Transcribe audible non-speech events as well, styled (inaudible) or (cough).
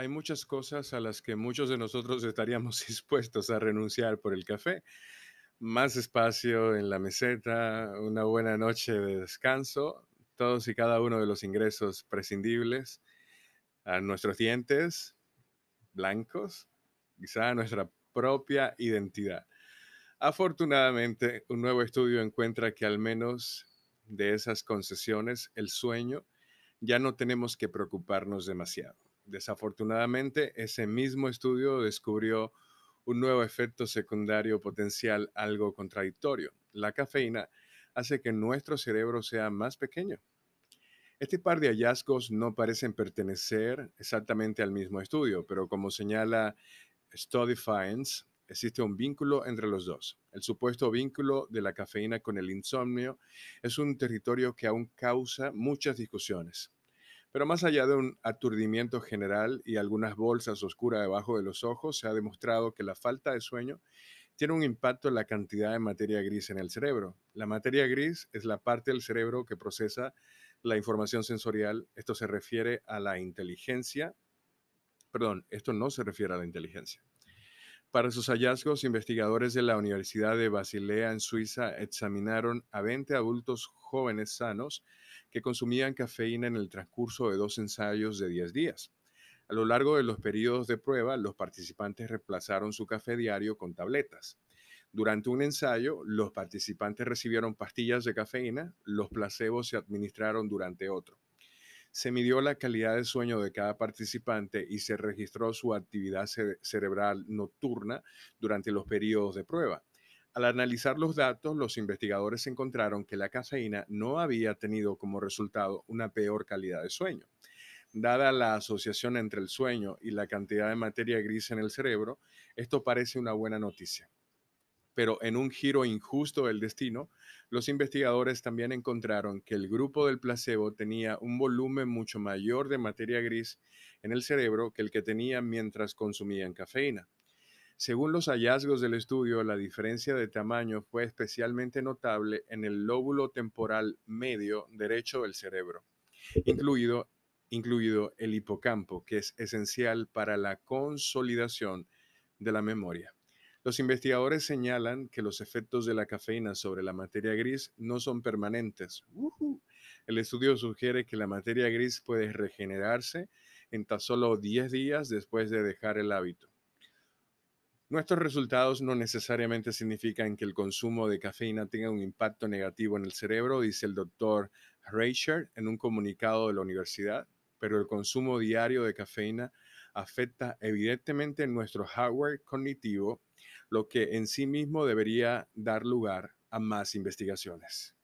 Hay muchas cosas a las que muchos de nosotros estaríamos (laughs) dispuestos a renunciar por el café. Más espacio en la meseta, una buena noche de descanso, todos y cada uno de los ingresos prescindibles, a nuestros dientes blancos, quizá a nuestra propia identidad. Afortunadamente, un nuevo estudio encuentra que al menos de esas concesiones, el sueño, ya no tenemos que preocuparnos demasiado. Desafortunadamente, ese mismo estudio descubrió un nuevo efecto secundario potencial algo contradictorio. La cafeína hace que nuestro cerebro sea más pequeño. Este par de hallazgos no parecen pertenecer exactamente al mismo estudio, pero como señala Study Finds, existe un vínculo entre los dos. El supuesto vínculo de la cafeína con el insomnio es un territorio que aún causa muchas discusiones. Pero más allá de un aturdimiento general y algunas bolsas oscuras debajo de los ojos, se ha demostrado que la falta de sueño tiene un impacto en la cantidad de materia gris en el cerebro. La materia gris es la parte del cerebro que procesa la información sensorial. Esto se refiere a la inteligencia. Perdón, esto no se refiere a la inteligencia. Para sus hallazgos, investigadores de la Universidad de Basilea en Suiza examinaron a 20 adultos jóvenes sanos que consumían cafeína en el transcurso de dos ensayos de 10 días. A lo largo de los periodos de prueba, los participantes reemplazaron su café diario con tabletas. Durante un ensayo, los participantes recibieron pastillas de cafeína, los placebos se administraron durante otro se midió la calidad de sueño de cada participante y se registró su actividad cerebral nocturna durante los periodos de prueba. Al analizar los datos, los investigadores encontraron que la cafeína no había tenido como resultado una peor calidad de sueño. Dada la asociación entre el sueño y la cantidad de materia gris en el cerebro, esto parece una buena noticia. Pero en un giro injusto del destino, los investigadores también encontraron que el grupo del placebo tenía un volumen mucho mayor de materia gris en el cerebro que el que tenía mientras consumían cafeína. Según los hallazgos del estudio, la diferencia de tamaño fue especialmente notable en el lóbulo temporal medio derecho del cerebro, incluido, incluido el hipocampo, que es esencial para la consolidación de la memoria. Los investigadores señalan que los efectos de la cafeína sobre la materia gris no son permanentes. El estudio sugiere que la materia gris puede regenerarse en tan solo 10 días después de dejar el hábito. Nuestros resultados no necesariamente significan que el consumo de cafeína tenga un impacto negativo en el cerebro, dice el doctor Reicher en un comunicado de la universidad, pero el consumo diario de cafeína afecta evidentemente nuestro hardware cognitivo lo que en sí mismo debería dar lugar a más investigaciones.